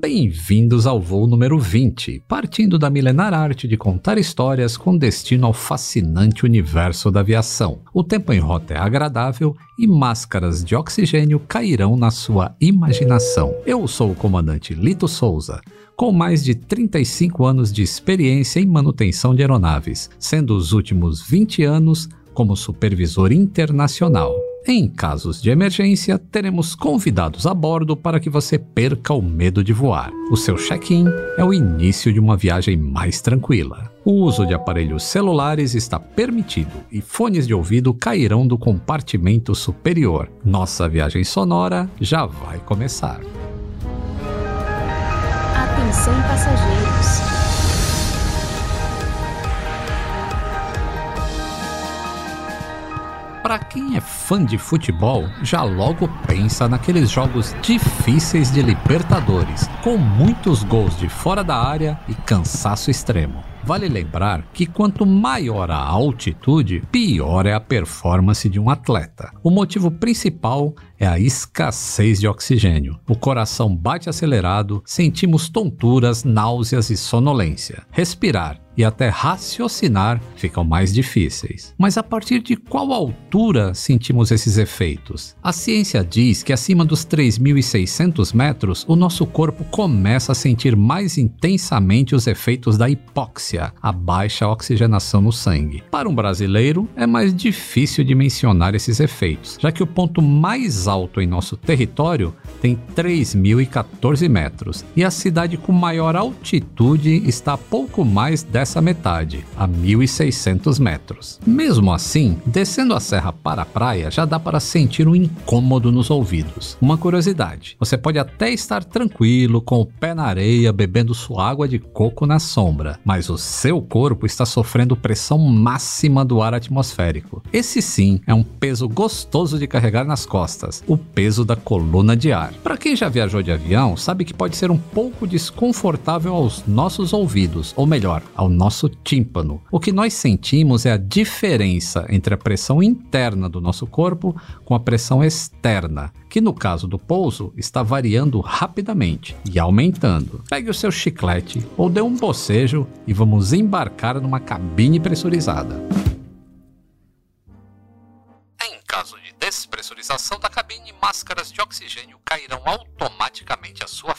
Bem-vindos ao voo número 20, partindo da milenar arte de contar histórias com destino ao fascinante universo da aviação. O tempo em rota é agradável e máscaras de oxigênio cairão na sua imaginação. Eu sou o comandante Lito Souza, com mais de 35 anos de experiência em manutenção de aeronaves, sendo os últimos 20 anos como supervisor internacional. Em casos de emergência, teremos convidados a bordo para que você perca o medo de voar. O seu check-in é o início de uma viagem mais tranquila. O uso de aparelhos celulares está permitido e fones de ouvido cairão do compartimento superior. Nossa viagem sonora já vai começar. Atenção passageiros. Para quem é fã de futebol, já logo pensa naqueles jogos difíceis de Libertadores, com muitos gols de fora da área e cansaço extremo. Vale lembrar que quanto maior a altitude, pior é a performance de um atleta. O motivo principal é a escassez de oxigênio. O coração bate acelerado, sentimos tonturas, náuseas e sonolência. Respirar e até raciocinar ficam mais difíceis. Mas a partir de qual altura sentimos esses efeitos? A ciência diz que acima dos 3.600 metros, o nosso corpo começa a sentir mais intensamente os efeitos da hipóxia, a baixa oxigenação no sangue. Para um brasileiro, é mais difícil de mencionar esses efeitos, já que o ponto mais alto em nosso território tem 3.014 metros e a cidade com maior altitude está a pouco mais dessa metade, a 1.600 metros. Mesmo assim, descendo a serra para a praia já dá para sentir um incômodo nos ouvidos. Uma curiosidade: você pode até estar tranquilo com o pé na areia bebendo sua água de coco na sombra, mas o seu corpo está sofrendo pressão máxima do ar atmosférico. Esse sim é um peso gostoso de carregar nas costas o peso da coluna de ar. Para quem já viajou de avião, sabe que pode ser um pouco desconfortável aos nossos ouvidos, ou melhor, ao nosso tímpano. O que nós sentimos é a diferença entre a pressão interna do nosso corpo com a pressão externa, que no caso do pouso está variando rapidamente e aumentando. Pegue o seu chiclete ou dê um bocejo e vamos embarcar numa cabine pressurizada. despressurização da cabine, máscaras de oxigênio cairão automaticamente à sua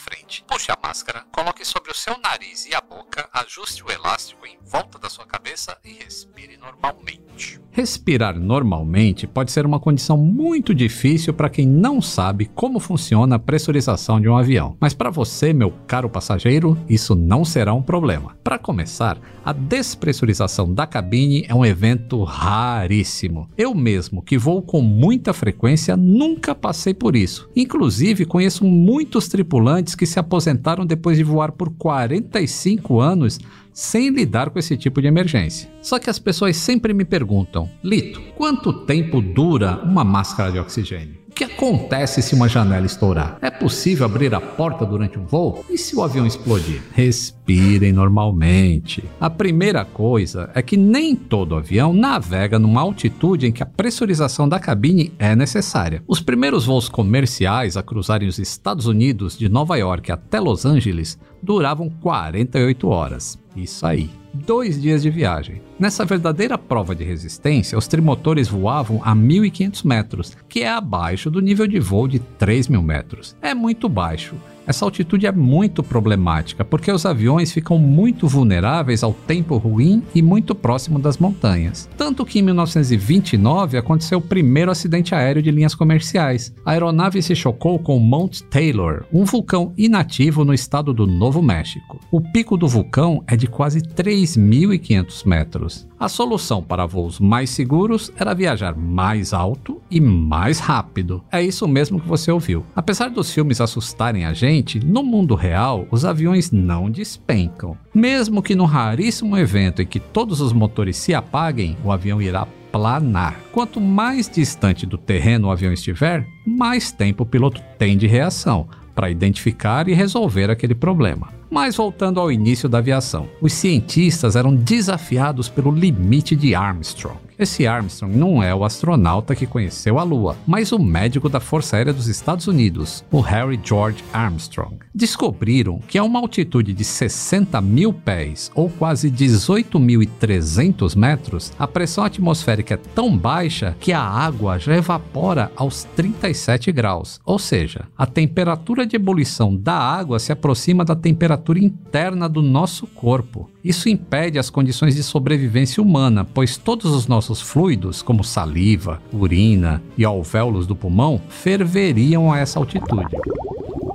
máscara, coloque sobre o seu nariz e a boca, ajuste o elástico em volta da sua cabeça e respire normalmente. Respirar normalmente pode ser uma condição muito difícil para quem não sabe como funciona a pressurização de um avião, mas para você, meu caro passageiro, isso não será um problema. Para começar, a despressurização da cabine é um evento raríssimo. Eu mesmo, que vou com muita frequência, nunca passei por isso. Inclusive, conheço muitos tripulantes que se aposentaram depois de voar por 45 anos sem lidar com esse tipo de emergência. Só que as pessoas sempre me perguntam: Lito, quanto tempo dura uma máscara de oxigênio? O que acontece se uma janela estourar? É possível abrir a porta durante um voo? E se o avião explodir? Respirem normalmente. A primeira coisa é que nem todo avião navega numa altitude em que a pressurização da cabine é necessária. Os primeiros voos comerciais a cruzarem os Estados Unidos de Nova York até Los Angeles duravam 48 horas. Isso aí. Dois dias de viagem. Nessa verdadeira prova de resistência, os trimotores voavam a 1.500 metros, que é abaixo do nível de voo de 3.000 metros. É muito baixo essa altitude é muito problemática porque os aviões ficam muito vulneráveis ao tempo ruim e muito próximo das montanhas. Tanto que em 1929 aconteceu o primeiro acidente aéreo de linhas comerciais. A aeronave se chocou com Mount Taylor, um vulcão inativo no estado do Novo México. O pico do vulcão é de quase 3.500 metros. A solução para voos mais seguros era viajar mais alto e mais rápido. É isso mesmo que você ouviu. Apesar dos filmes assustarem a gente, no mundo real os aviões não despencam. Mesmo que no raríssimo evento em que todos os motores se apaguem, o avião irá planar. Quanto mais distante do terreno o avião estiver, mais tempo o piloto tem de reação para identificar e resolver aquele problema. Mas voltando ao início da aviação, os cientistas eram desafiados pelo limite de Armstrong. Esse Armstrong não é o astronauta que conheceu a Lua, mas o médico da Força Aérea dos Estados Unidos, o Harry George Armstrong. Descobriram que a uma altitude de 60 mil pés, ou quase 18.300 metros, a pressão atmosférica é tão baixa que a água já evapora aos 37 graus, ou seja, a temperatura de ebulição da água se aproxima da temperatura interna do nosso corpo. Isso impede as condições de sobrevivência humana, pois todos os nossos fluidos, como saliva, urina e alvéolos do pulmão, ferveriam a essa altitude.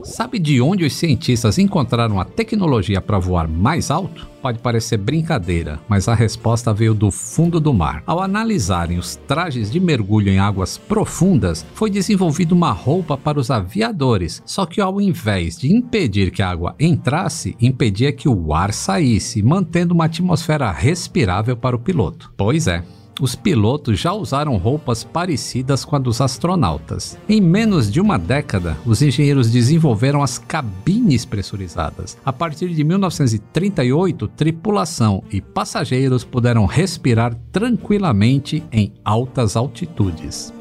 Sabe de onde os cientistas encontraram a tecnologia para voar mais alto? Pode parecer brincadeira, mas a resposta veio do fundo do mar. Ao analisarem os trajes de mergulho em águas profundas, foi desenvolvida uma roupa para os aviadores, só que ao invés de impedir que a água entrasse, impedia que o ar saísse, mantendo uma atmosfera respirável para o piloto. Pois é, os pilotos já usaram roupas parecidas com a dos astronautas. Em menos de uma década, os engenheiros desenvolveram as cabines pressurizadas. A partir de 1938, tripulação e passageiros puderam respirar tranquilamente em altas altitudes.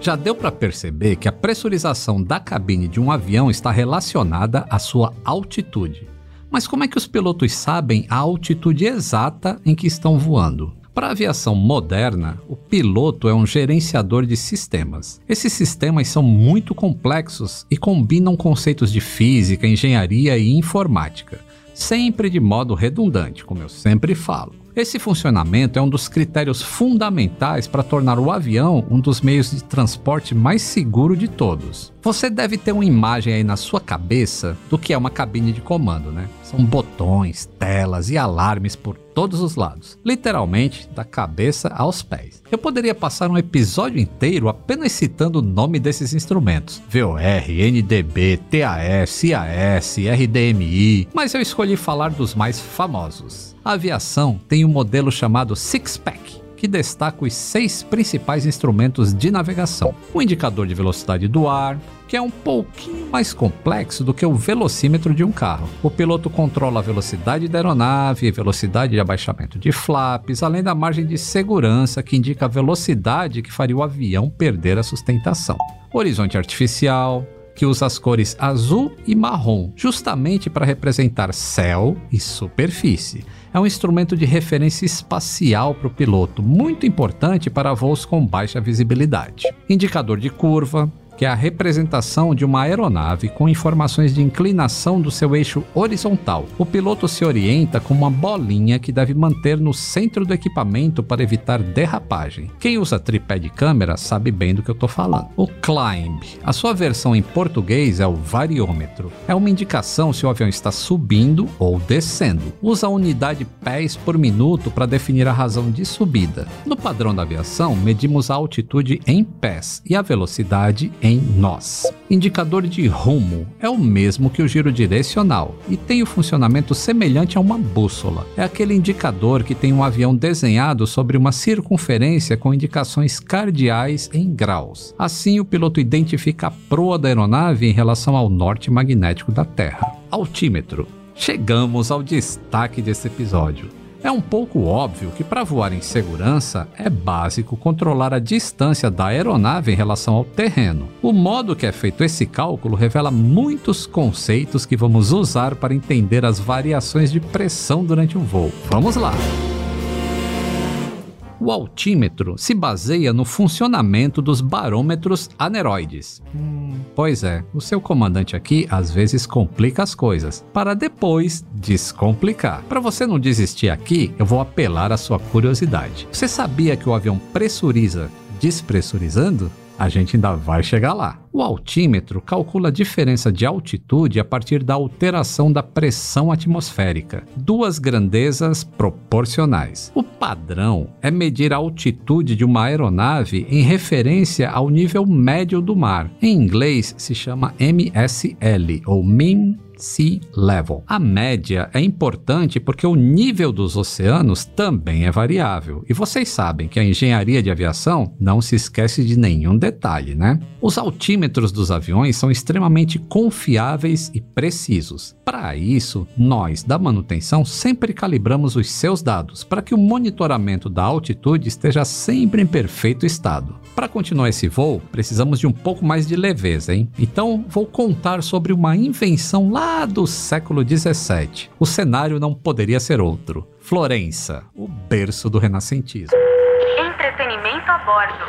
Já deu para perceber que a pressurização da cabine de um avião está relacionada à sua altitude. Mas como é que os pilotos sabem a altitude exata em que estão voando? Para a aviação moderna, o piloto é um gerenciador de sistemas. Esses sistemas são muito complexos e combinam conceitos de física, engenharia e informática, sempre de modo redundante, como eu sempre falo. Esse funcionamento é um dos critérios fundamentais para tornar o avião um dos meios de transporte mais seguro de todos. Você deve ter uma imagem aí na sua cabeça do que é uma cabine de comando, né? São botões, telas e alarmes por todos os lados, literalmente da cabeça aos pés. Eu poderia passar um episódio inteiro apenas citando o nome desses instrumentos: VOR, NDB, TAS, CAS, RDMI, mas eu escolhi falar dos mais famosos. A aviação tem um modelo chamado Six Pack, que destaca os seis principais instrumentos de navegação: o indicador de velocidade do ar, que é um pouquinho mais complexo do que o velocímetro de um carro. O piloto controla a velocidade da aeronave, velocidade de abaixamento de flaps, além da margem de segurança que indica a velocidade que faria o avião perder a sustentação. Horizonte artificial, que usa as cores azul e marrom, justamente para representar céu e superfície é um instrumento de referência espacial para o piloto, muito importante para voos com baixa visibilidade. Indicador de curva, que é a representação de uma aeronave com informações de inclinação do seu eixo horizontal. O piloto se orienta com uma bolinha que deve manter no centro do equipamento para evitar derrapagem. Quem usa tripé de câmera sabe bem do que eu estou falando. O climb, a sua versão em português é o variômetro. É uma indicação se o avião está subindo ou descendo. Usa a unidade pés por minuto para definir a razão de subida. No padrão da aviação, medimos a altitude em pés e a velocidade em em nós. Indicador de rumo é o mesmo que o giro direcional e tem o funcionamento semelhante a uma bússola. É aquele indicador que tem um avião desenhado sobre uma circunferência com indicações cardeais em graus. Assim, o piloto identifica a proa da aeronave em relação ao norte magnético da Terra. Altímetro. Chegamos ao destaque desse episódio. É um pouco óbvio que para voar em segurança é básico controlar a distância da aeronave em relação ao terreno. O modo que é feito esse cálculo revela muitos conceitos que vamos usar para entender as variações de pressão durante o voo. Vamos lá! O altímetro se baseia no funcionamento dos barômetros aneroides. Hum, pois é, o seu comandante aqui às vezes complica as coisas, para depois descomplicar. Para você não desistir aqui, eu vou apelar à sua curiosidade. Você sabia que o avião pressuriza despressurizando? A gente ainda vai chegar lá. O altímetro calcula a diferença de altitude a partir da alteração da pressão atmosférica, duas grandezas proporcionais. O padrão é medir a altitude de uma aeronave em referência ao nível médio do mar. Em inglês se chama MSL, ou Mean sea level. A média é importante porque o nível dos oceanos também é variável. E vocês sabem que a engenharia de aviação não se esquece de nenhum detalhe, né? Os altímetros dos aviões são extremamente confiáveis e precisos. Para isso, nós da manutenção sempre calibramos os seus dados para que o monitoramento da altitude esteja sempre em perfeito estado. Para continuar esse voo, precisamos de um pouco mais de leveza, hein? Então vou contar sobre uma invenção lá do século 17. O cenário não poderia ser outro. Florença, o berço do renascentismo. Entretenimento a bordo.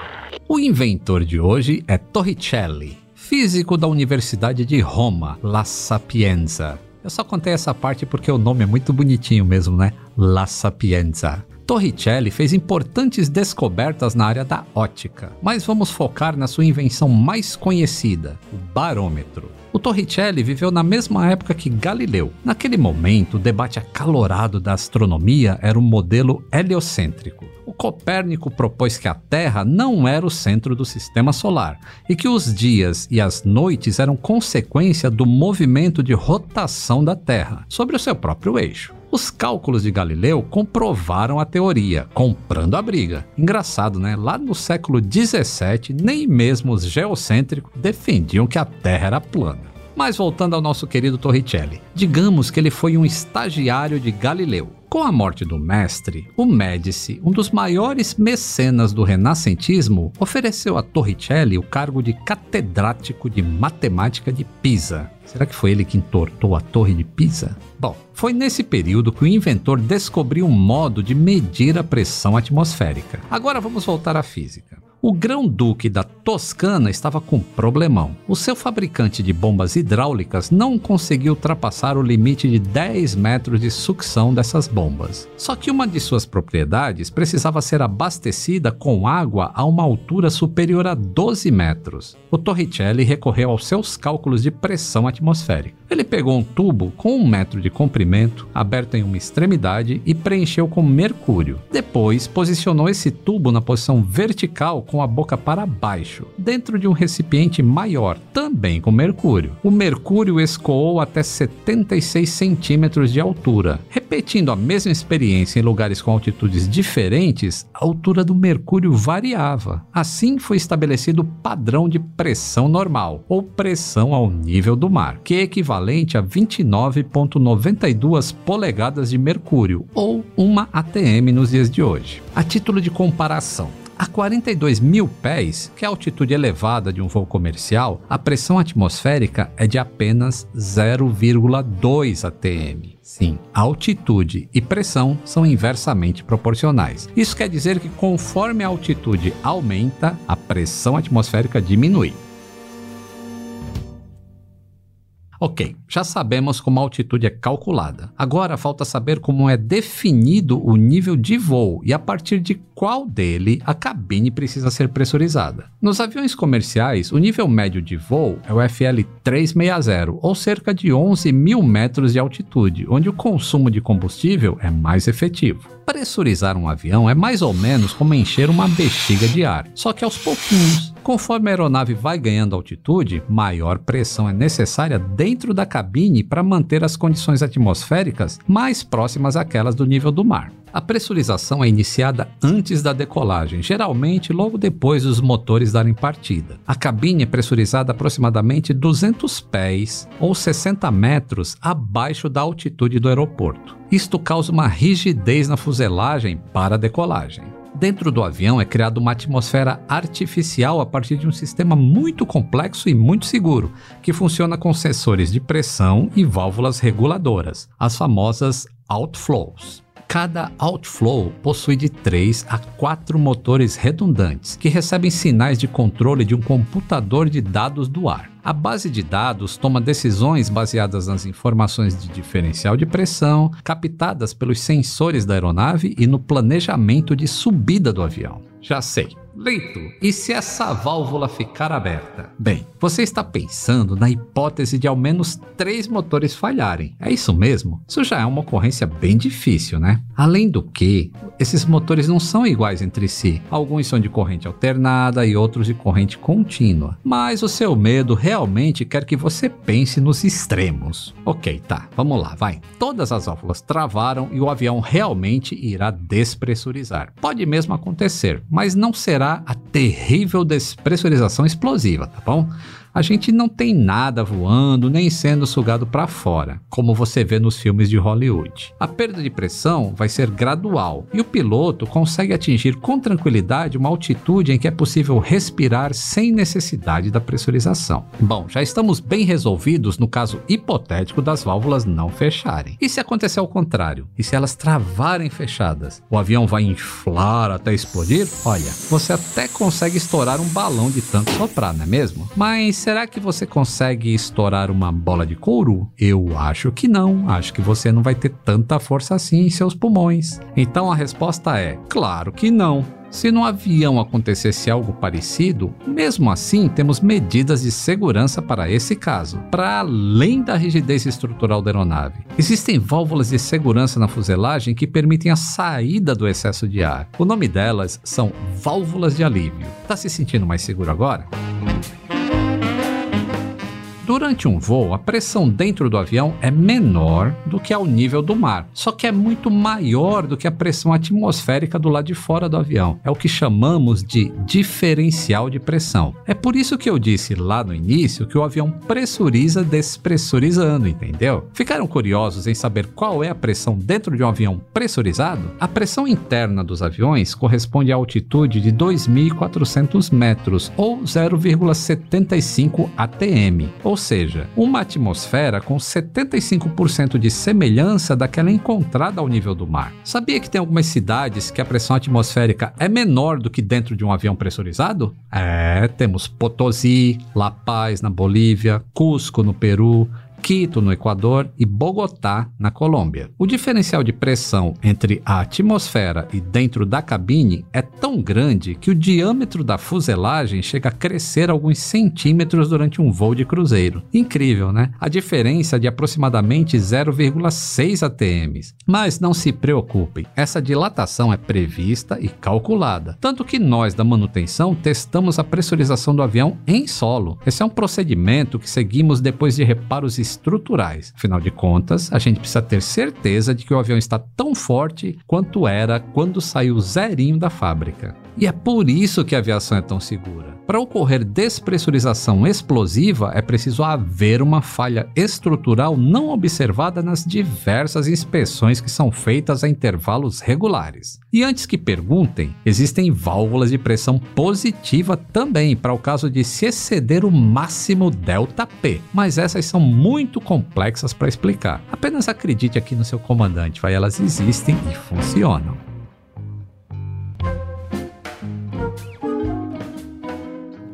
O inventor de hoje é Torricelli, físico da Universidade de Roma, La Sapienza. Eu só contei essa parte porque o nome é muito bonitinho mesmo, né? La Sapienza. Torricelli fez importantes descobertas na área da ótica, mas vamos focar na sua invenção mais conhecida, o barômetro. O Torricelli viveu na mesma época que Galileu. Naquele momento, o debate acalorado da astronomia era o modelo heliocêntrico. O Copérnico propôs que a Terra não era o centro do sistema solar e que os dias e as noites eram consequência do movimento de rotação da Terra sobre o seu próprio eixo. Os cálculos de Galileu comprovaram a teoria, comprando a briga. Engraçado, né? Lá no século 17, nem mesmo os geocêntricos defendiam que a Terra era plana. Mas voltando ao nosso querido Torricelli, digamos que ele foi um estagiário de Galileu. Com a morte do mestre, o Médici, um dos maiores mecenas do renascentismo, ofereceu a Torricelli o cargo de catedrático de matemática de Pisa. Será que foi ele que entortou a Torre de Pisa? Bom, foi nesse período que o inventor descobriu um modo de medir a pressão atmosférica. Agora vamos voltar à física. O grão-duque da Toscana estava com problemão. O seu fabricante de bombas hidráulicas não conseguiu ultrapassar o limite de 10 metros de sucção dessas bombas. Só que uma de suas propriedades precisava ser abastecida com água a uma altura superior a 12 metros. O Torricelli recorreu aos seus cálculos de pressão atmosférica. Ele pegou um tubo com um metro de comprimento, aberto em uma extremidade, e preencheu com mercúrio. Depois, posicionou esse tubo na posição vertical com a boca para baixo, dentro de um recipiente maior, também com mercúrio. O mercúrio escoou até 76 centímetros de altura. Repetindo a mesma experiência em lugares com altitudes diferentes, a altura do mercúrio variava. Assim foi estabelecido o padrão de pressão normal, ou pressão ao nível do mar, que é equivalente a 29,92 polegadas de mercúrio, ou uma ATM nos dias de hoje. A título de comparação, a 42 mil pés, que é a altitude elevada de um voo comercial, a pressão atmosférica é de apenas 0,2 atm. Sim, altitude e pressão são inversamente proporcionais. Isso quer dizer que conforme a altitude aumenta, a pressão atmosférica diminui. Ok, já sabemos como a altitude é calculada. Agora falta saber como é definido o nível de voo e a partir de qual dele a cabine precisa ser pressurizada. Nos aviões comerciais, o nível médio de voo é o FL 360, ou cerca de 11 mil metros de altitude, onde o consumo de combustível é mais efetivo. Pressurizar um avião é mais ou menos como encher uma bexiga de ar, só que aos pouquinhos. Conforme a aeronave vai ganhando altitude, maior pressão é necessária dentro da cabine para manter as condições atmosféricas mais próximas àquelas do nível do mar. A pressurização é iniciada antes da decolagem, geralmente logo depois dos motores darem partida. A cabine é pressurizada aproximadamente 200 pés ou 60 metros abaixo da altitude do aeroporto. Isto causa uma rigidez na fuselagem para a decolagem. Dentro do avião é criada uma atmosfera artificial a partir de um sistema muito complexo e muito seguro, que funciona com sensores de pressão e válvulas reguladoras, as famosas outflows. Cada outflow possui de 3 a 4 motores redundantes que recebem sinais de controle de um computador de dados do ar. A base de dados toma decisões baseadas nas informações de diferencial de pressão captadas pelos sensores da aeronave e no planejamento de subida do avião. Já sei. Leito, e se essa válvula ficar aberta? Bem, você está pensando na hipótese de ao menos três motores falharem. É isso mesmo? Isso já é uma ocorrência bem difícil, né? Além do que, esses motores não são iguais entre si. Alguns são de corrente alternada e outros de corrente contínua. Mas o seu medo realmente quer que você pense nos extremos. Ok, tá, vamos lá, vai. Todas as válvulas travaram e o avião realmente irá despressurizar. Pode mesmo acontecer, mas não a terrível despressurização explosiva, tá bom? A gente não tem nada voando nem sendo sugado para fora, como você vê nos filmes de Hollywood. A perda de pressão vai ser gradual e o piloto consegue atingir com tranquilidade uma altitude em que é possível respirar sem necessidade da pressurização. Bom, já estamos bem resolvidos no caso hipotético das válvulas não fecharem. E se acontecer ao contrário? E se elas travarem fechadas? O avião vai inflar até explodir? Olha, você até consegue estourar um balão de tanto soprar, não é mesmo? Mas será que você consegue estourar uma bola de couro? Eu acho que não. Acho que você não vai ter tanta força assim em seus pulmões. Então a resposta é: claro que não. Se no avião acontecesse algo parecido, mesmo assim temos medidas de segurança para esse caso, para além da rigidez estrutural da aeronave. Existem válvulas de segurança na fuselagem que permitem a saída do excesso de ar. O nome delas são válvulas de alívio. Tá se sentindo mais seguro agora? Durante um voo, a pressão dentro do avião é menor do que ao nível do mar, só que é muito maior do que a pressão atmosférica do lado de fora do avião. É o que chamamos de diferencial de pressão. É por isso que eu disse lá no início que o avião pressuriza despressurizando, entendeu? Ficaram curiosos em saber qual é a pressão dentro de um avião pressurizado? A pressão interna dos aviões corresponde à altitude de 2.400 metros ou 0,75 atm, ou ou seja, uma atmosfera com 75% de semelhança daquela encontrada ao nível do mar. Sabia que tem algumas cidades que a pressão atmosférica é menor do que dentro de um avião pressurizado? É, temos Potosí, La Paz na Bolívia, Cusco no Peru, Quito, no Equador, e Bogotá, na Colômbia. O diferencial de pressão entre a atmosfera e dentro da cabine é tão grande que o diâmetro da fuselagem chega a crescer alguns centímetros durante um voo de cruzeiro. Incrível, né? A diferença é de aproximadamente 0,6 atm. Mas não se preocupem, essa dilatação é prevista e calculada. Tanto que nós da manutenção testamos a pressurização do avião em solo. Esse é um procedimento que seguimos depois de reparos estruturais. Afinal de contas, a gente precisa ter certeza de que o avião está tão forte quanto era quando saiu zerinho da fábrica. E é por isso que a aviação é tão segura. Para ocorrer despressurização explosiva, é preciso haver uma falha estrutural não observada nas diversas inspeções que são feitas a intervalos regulares. E antes que perguntem, existem válvulas de pressão positiva também para o caso de se exceder o máximo ΔP, mas essas são muito complexas para explicar. Apenas acredite aqui no seu comandante, vai, elas existem e funcionam.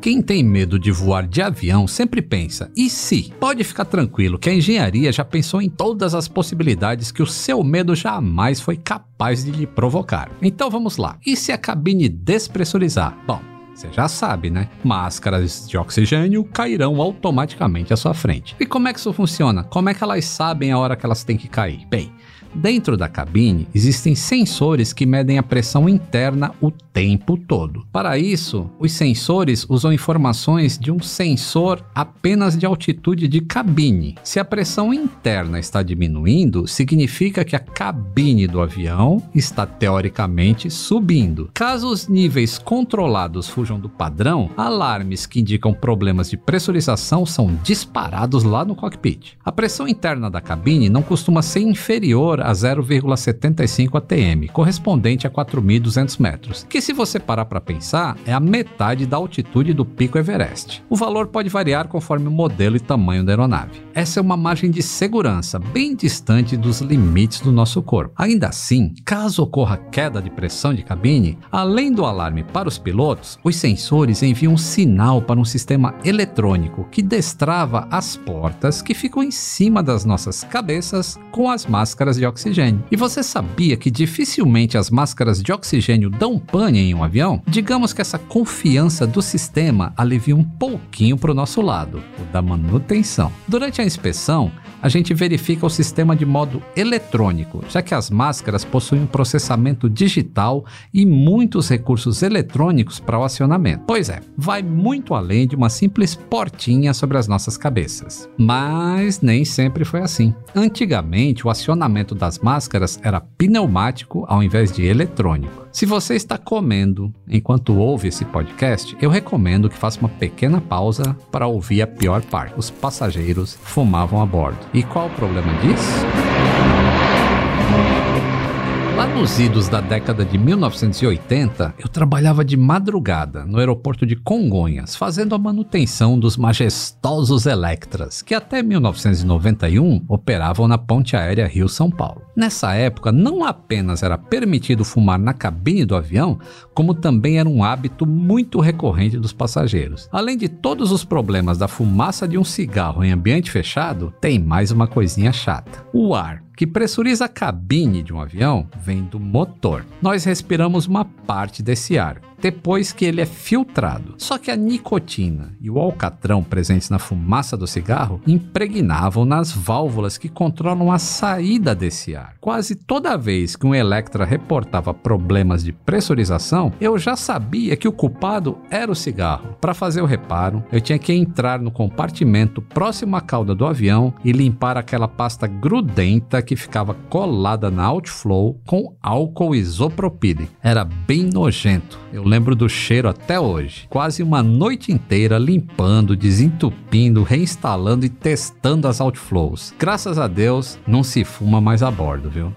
Quem tem medo de voar de avião sempre pensa: e se? Pode ficar tranquilo que a engenharia já pensou em todas as possibilidades que o seu medo jamais foi capaz de lhe provocar. Então vamos lá. E se a cabine despressurizar? Bom, você já sabe, né? Máscaras de oxigênio cairão automaticamente à sua frente. E como é que isso funciona? Como é que elas sabem a hora que elas têm que cair? Bem, Dentro da cabine existem sensores que medem a pressão interna o tempo todo. Para isso, os sensores usam informações de um sensor apenas de altitude de cabine. Se a pressão interna está diminuindo, significa que a cabine do avião está teoricamente subindo. Caso os níveis controlados fujam do padrão, alarmes que indicam problemas de pressurização são disparados lá no cockpit. A pressão interna da cabine não costuma ser inferior a 0,75 atm, correspondente a 4.200 metros, que se você parar para pensar, é a metade da altitude do pico Everest. O valor pode variar conforme o modelo e tamanho da aeronave. Essa é uma margem de segurança bem distante dos limites do nosso corpo. Ainda assim, caso ocorra queda de pressão de cabine, além do alarme para os pilotos, os sensores enviam um sinal para um sistema eletrônico que destrava as portas que ficam em cima das nossas cabeças com as máscaras de oxigênio. E você sabia que dificilmente as máscaras de oxigênio dão pane em um avião? Digamos que essa confiança do sistema alivia um pouquinho para o nosso lado, o da manutenção. Durante a inspeção, a gente verifica o sistema de modo eletrônico, já que as máscaras possuem um processamento digital e muitos recursos eletrônicos para o acionamento. Pois é, vai muito além de uma simples portinha sobre as nossas cabeças. Mas nem sempre foi assim. Antigamente, o acionamento das máscaras era pneumático ao invés de eletrônico. Se você está comendo enquanto ouve esse podcast, eu recomendo que faça uma pequena pausa para ouvir a pior parte. Os passageiros fumavam a bordo. E qual o problema disso? Lá nos idos da década de 1980, eu trabalhava de madrugada no aeroporto de Congonhas, fazendo a manutenção dos majestosos Electras, que até 1991 operavam na ponte aérea Rio-São Paulo. Nessa época, não apenas era permitido fumar na cabine do avião, como também era um hábito muito recorrente dos passageiros. Além de todos os problemas da fumaça de um cigarro em ambiente fechado, tem mais uma coisinha chata: o ar que pressuriza a cabine de um avião vem do motor. Nós respiramos uma parte desse ar, depois que ele é filtrado. Só que a nicotina e o alcatrão presentes na fumaça do cigarro impregnavam nas válvulas que controlam a saída desse ar. Quase toda vez que um Electra reportava problemas de pressurização, eu já sabia que o culpado era o cigarro. Para fazer o reparo, eu tinha que entrar no compartimento próximo à cauda do avião e limpar aquela pasta grudenta que ficava colada na outflow com álcool isopropílico. Era bem nojento. Eu lembro do cheiro até hoje. Quase uma noite inteira limpando, desentupindo, reinstalando e testando as outflows. Graças a Deus, não se fuma mais a bordo, viu?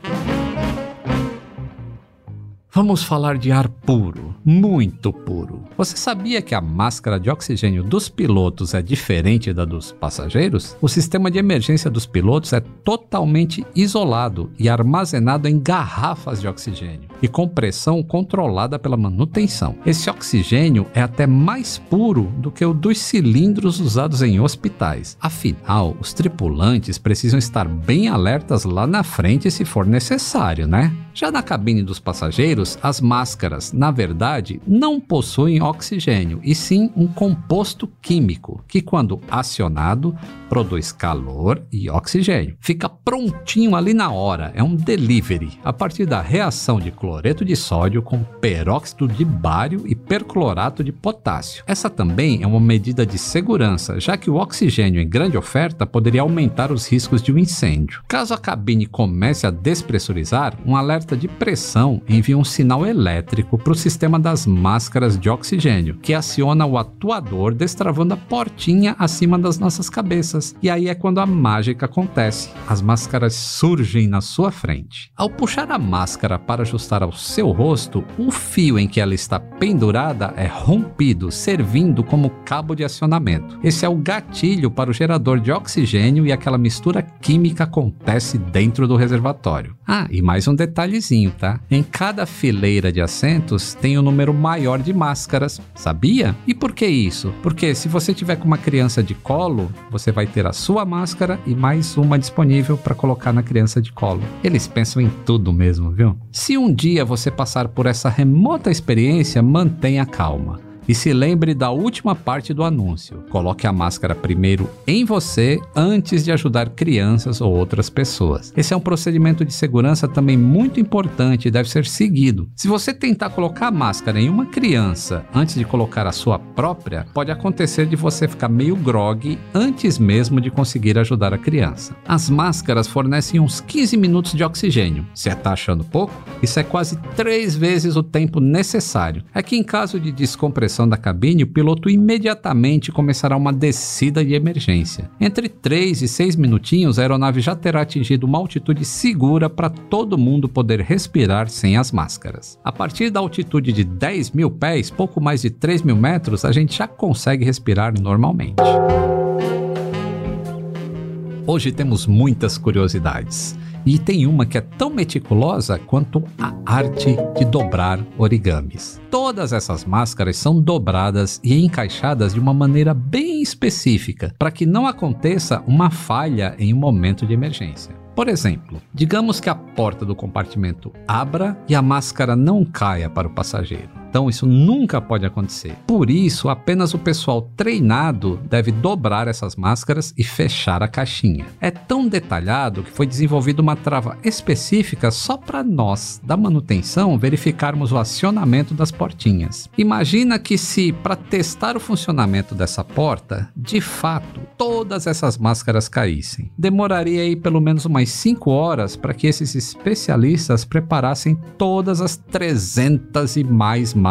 Vamos falar de ar puro, muito puro. Você sabia que a máscara de oxigênio dos pilotos é diferente da dos passageiros? O sistema de emergência dos pilotos é totalmente isolado e armazenado em garrafas de oxigênio e com pressão controlada pela manutenção. Esse oxigênio é até mais puro do que o dos cilindros usados em hospitais. Afinal, os tripulantes precisam estar bem alertas lá na frente se for necessário, né? Já na cabine dos passageiros, as máscaras, na verdade, não possuem oxigênio, e sim um composto químico que, quando acionado, produz calor e oxigênio. Fica prontinho ali na hora, é um delivery, a partir da reação de cloreto de sódio com peróxido de bário e perclorato de potássio. Essa também é uma medida de segurança, já que o oxigênio em grande oferta poderia aumentar os riscos de um incêndio. Caso a cabine comece a despressurizar, um alerta de pressão envia um sinal elétrico para o sistema das máscaras de oxigênio, que aciona o atuador destravando a portinha acima das nossas cabeças. E aí é quando a mágica acontece. As máscaras surgem na sua frente. Ao puxar a máscara para ajustar ao seu rosto, o fio em que ela está pendurada é rompido, servindo como cabo de acionamento. Esse é o gatilho para o gerador de oxigênio e aquela mistura química acontece dentro do reservatório. Ah, e mais um detalhezinho, tá? Em cada fileira de assentos tem um número maior de máscaras, sabia? E por que isso? Porque se você tiver com uma criança de colo, você vai ter a sua máscara e mais uma disponível para colocar na criança de colo. Eles pensam em tudo mesmo, viu? Se um dia você passar por essa remota experiência, mantenha calma. E se lembre da última parte do anúncio. Coloque a máscara primeiro em você antes de ajudar crianças ou outras pessoas. Esse é um procedimento de segurança também muito importante e deve ser seguido. Se você tentar colocar a máscara em uma criança antes de colocar a sua própria, pode acontecer de você ficar meio grog antes mesmo de conseguir ajudar a criança. As máscaras fornecem uns 15 minutos de oxigênio. Você está achando pouco? Isso é quase três vezes o tempo necessário. É que em caso de descompressão da cabine, o piloto imediatamente começará uma descida de emergência. Entre 3 e 6 minutinhos, a aeronave já terá atingido uma altitude segura para todo mundo poder respirar sem as máscaras. A partir da altitude de 10 mil pés, pouco mais de 3 mil metros, a gente já consegue respirar normalmente. Hoje temos muitas curiosidades. E tem uma que é tão meticulosa quanto a arte de dobrar origamis. Todas essas máscaras são dobradas e encaixadas de uma maneira bem específica para que não aconteça uma falha em um momento de emergência. Por exemplo, digamos que a porta do compartimento abra e a máscara não caia para o passageiro. Então isso nunca pode acontecer. Por isso, apenas o pessoal treinado deve dobrar essas máscaras e fechar a caixinha. É tão detalhado que foi desenvolvida uma trava específica só para nós, da manutenção, verificarmos o acionamento das portinhas. Imagina que se para testar o funcionamento dessa porta, de fato, todas essas máscaras caíssem. Demoraria aí pelo menos umas 5 horas para que esses especialistas preparassem todas as 300 e mais máscaras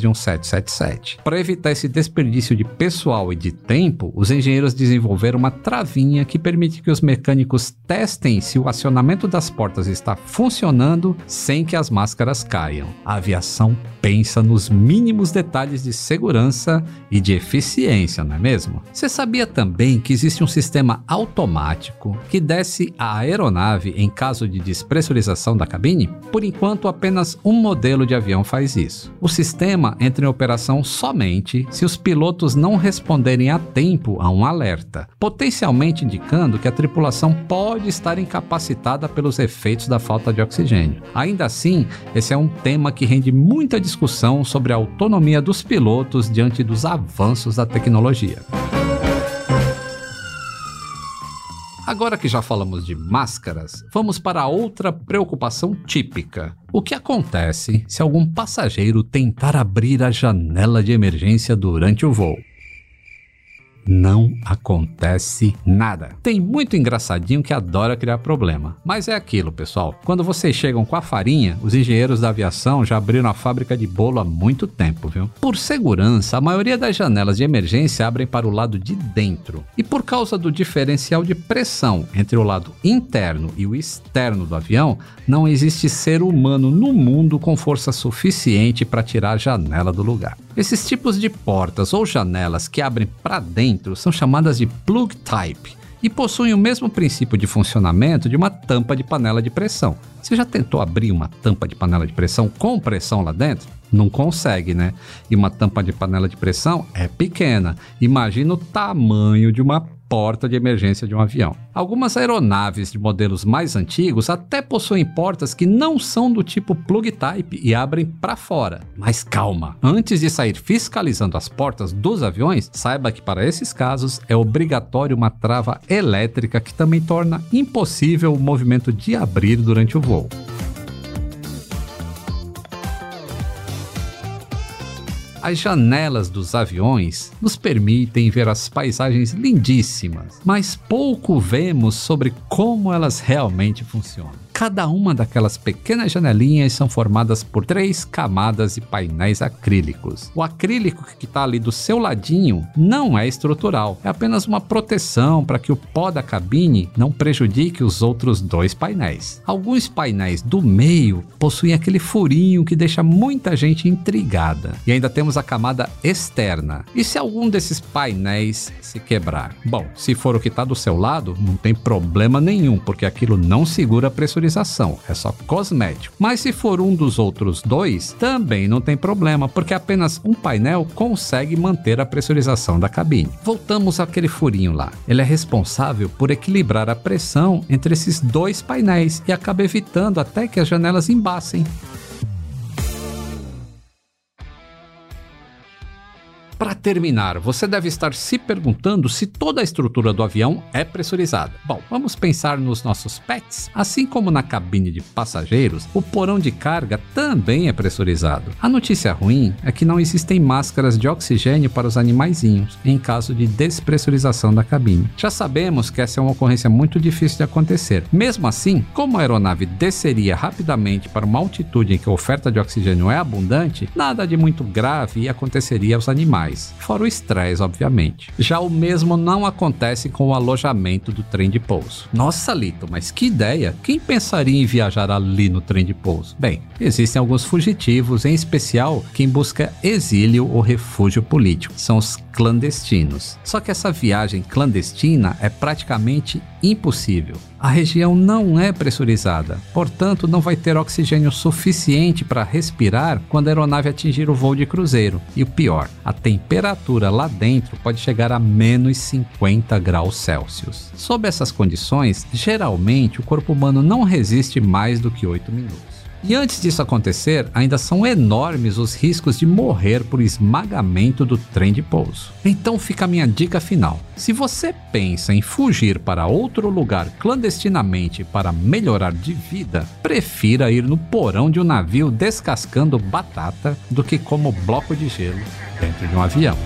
de um 777. Para evitar esse desperdício de pessoal e de tempo, os engenheiros desenvolveram uma travinha que permite que os mecânicos testem se o acionamento das portas está funcionando sem que as máscaras caiam. A aviação pensa nos mínimos detalhes de segurança e de eficiência, não é mesmo? Você sabia também que existe um sistema automático que desce a aeronave em caso de despressurização da cabine? Por enquanto, apenas um modelo de avião faz isso. O sistema entra em operação somente se os pilotos não responderem a tempo a um alerta, potencialmente indicando que a tripulação pode estar incapacitada pelos efeitos da falta de oxigênio. Ainda assim, esse é um tema que rende muita discussão discussão sobre a autonomia dos pilotos diante dos avanços da tecnologia. Agora que já falamos de máscaras, vamos para outra preocupação típica. O que acontece se algum passageiro tentar abrir a janela de emergência durante o voo? Não acontece nada. Tem muito engraçadinho que adora criar problema. Mas é aquilo, pessoal. Quando vocês chegam com a farinha, os engenheiros da aviação já abriram a fábrica de bolo há muito tempo, viu? Por segurança, a maioria das janelas de emergência abrem para o lado de dentro. E por causa do diferencial de pressão entre o lado interno e o externo do avião, não existe ser humano no mundo com força suficiente para tirar a janela do lugar. Esses tipos de portas ou janelas que abrem para dentro são chamadas de plug type e possuem o mesmo princípio de funcionamento de uma tampa de panela de pressão. Você já tentou abrir uma tampa de panela de pressão com pressão lá dentro? Não consegue, né? E uma tampa de panela de pressão é pequena. Imagina o tamanho de uma porta de emergência de um avião. Algumas aeronaves de modelos mais antigos até possuem portas que não são do tipo plug type e abrem para fora. Mas calma, antes de sair fiscalizando as portas dos aviões, saiba que para esses casos é obrigatório uma trava elétrica que também torna impossível o movimento de abrir durante o voo. As janelas dos aviões nos permitem ver as paisagens lindíssimas, mas pouco vemos sobre como elas realmente funcionam. Cada uma daquelas pequenas janelinhas são formadas por três camadas de painéis acrílicos. O acrílico que está ali do seu ladinho não é estrutural, é apenas uma proteção para que o pó da cabine não prejudique os outros dois painéis. Alguns painéis do meio possuem aquele furinho que deixa muita gente intrigada. E ainda temos a camada externa. E se algum desses painéis se quebrar? Bom, se for o que está do seu lado, não tem problema nenhum, porque aquilo não segura a pressurização é só cosmético. Mas se for um dos outros dois, também não tem problema, porque apenas um painel consegue manter a pressurização da cabine. Voltamos àquele furinho lá. Ele é responsável por equilibrar a pressão entre esses dois painéis e acaba evitando até que as janelas embacem. Para terminar, você deve estar se perguntando se toda a estrutura do avião é pressurizada. Bom, vamos pensar nos nossos pets. Assim como na cabine de passageiros, o porão de carga também é pressurizado. A notícia ruim é que não existem máscaras de oxigênio para os animaizinhos em caso de despressurização da cabine. Já sabemos que essa é uma ocorrência muito difícil de acontecer. Mesmo assim, como a aeronave desceria rapidamente para uma altitude em que a oferta de oxigênio é abundante, nada de muito grave aconteceria aos animais mais, fora o estresse, obviamente. Já o mesmo não acontece com o alojamento do trem de pouso. Nossa, Lito, mas que ideia! Quem pensaria em viajar ali no trem de pouso? Bem, existem alguns fugitivos, em especial quem busca exílio ou refúgio político. São os clandestinos. Só que essa viagem clandestina é praticamente impossível. A região não é pressurizada, portanto, não vai ter oxigênio suficiente para respirar quando a aeronave atingir o voo de cruzeiro. E o pior, a temperatura lá dentro pode chegar a menos 50 graus Celsius. Sob essas condições, geralmente o corpo humano não resiste mais do que 8 minutos. E antes disso acontecer, ainda são enormes os riscos de morrer por esmagamento do trem de pouso. Então fica a minha dica final. Se você pensa em fugir para outro lugar clandestinamente para melhorar de vida, prefira ir no porão de um navio descascando batata do que como bloco de gelo dentro de um avião.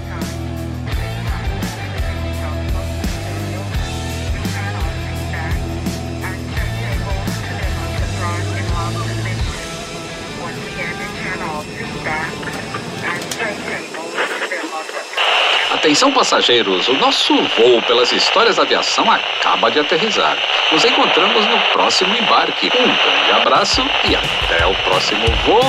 Atenção passageiros, o nosso voo pelas histórias da aviação acaba de aterrizar. Nos encontramos no próximo embarque. Um grande abraço e até o próximo voo!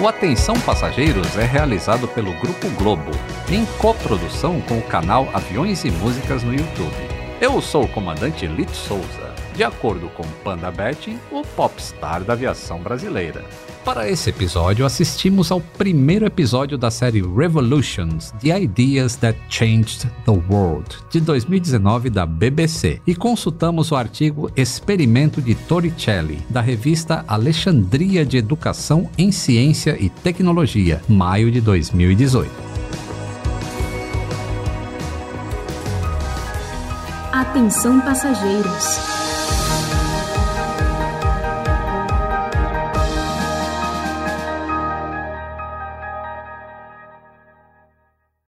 O Atenção Passageiros é realizado pelo Grupo Globo, em coprodução com o canal Aviões e Músicas no YouTube. Eu sou o comandante Lito Souza, de acordo com Panda Betting, o popstar da aviação brasileira. Para esse episódio, assistimos ao primeiro episódio da série Revolutions: The Ideas That Changed the World, de 2019 da BBC, e consultamos o artigo Experimento de Torricelli, da revista Alexandria de Educação em Ciência e Tecnologia, maio de 2018. Atenção passageiros.